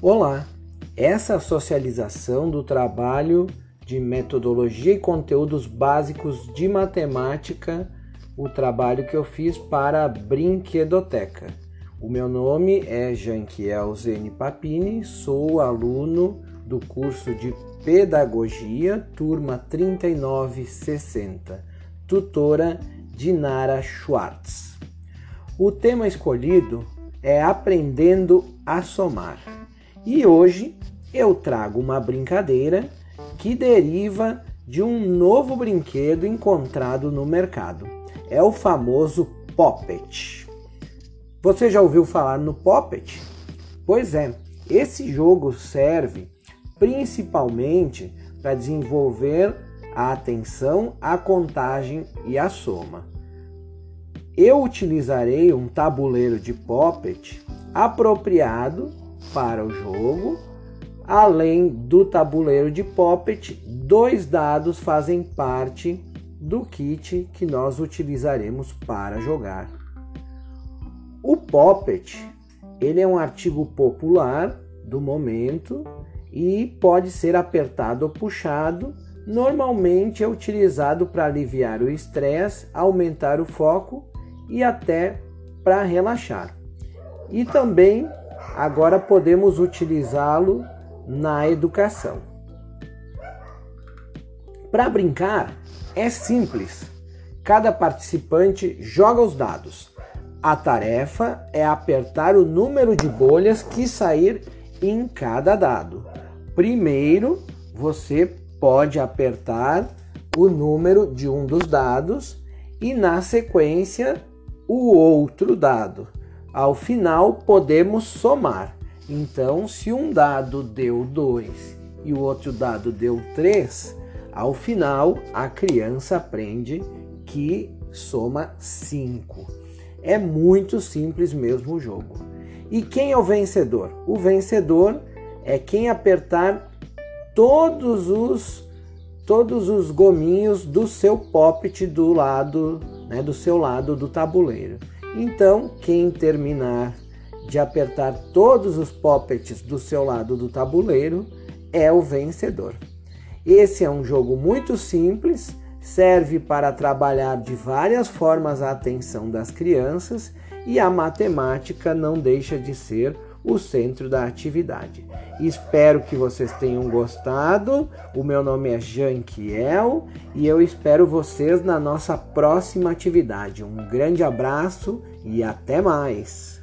Olá! Essa socialização do trabalho de metodologia e conteúdos básicos de matemática, o trabalho que eu fiz para a Brinquedoteca. O meu nome é Janquiel Zene Papini, sou aluno do curso de Pedagogia, turma 3960, tutora Dinara Schwartz. O tema escolhido é Aprendendo a Somar. E hoje eu trago uma brincadeira que deriva de um novo brinquedo encontrado no mercado. É o famoso Poppet. Você já ouviu falar no Poppet? Pois é, esse jogo serve principalmente para desenvolver a atenção, a contagem e a soma. Eu utilizarei um tabuleiro de Poppet apropriado para o jogo. Além do tabuleiro de Poppet, dois dados fazem parte do kit que nós utilizaremos para jogar. O Poppet, ele é um artigo popular do momento e pode ser apertado ou puxado. Normalmente é utilizado para aliviar o estresse, aumentar o foco e até para relaxar. E também agora podemos utilizá-lo na educação. Para brincar é simples. Cada participante joga os dados. A tarefa é apertar o número de bolhas que sair em cada dado. Primeiro, você pode apertar o número de um dos dados e na sequência o outro dado. Ao final, podemos somar. Então, se um dado deu 2 e o outro dado deu 3, ao final a criança aprende que soma 5. É muito simples mesmo o jogo. E quem é o vencedor? O vencedor é quem apertar todos os todos os gominhos do seu poppet do lado, né, do seu lado do tabuleiro. Então, quem terminar de apertar todos os poppets do seu lado do tabuleiro é o vencedor. Esse é um jogo muito simples, serve para trabalhar de várias formas a atenção das crianças e a matemática não deixa de ser o centro da atividade. Espero que vocês tenham gostado. O meu nome é Janquiel e eu espero vocês na nossa próxima atividade. Um grande abraço e até mais!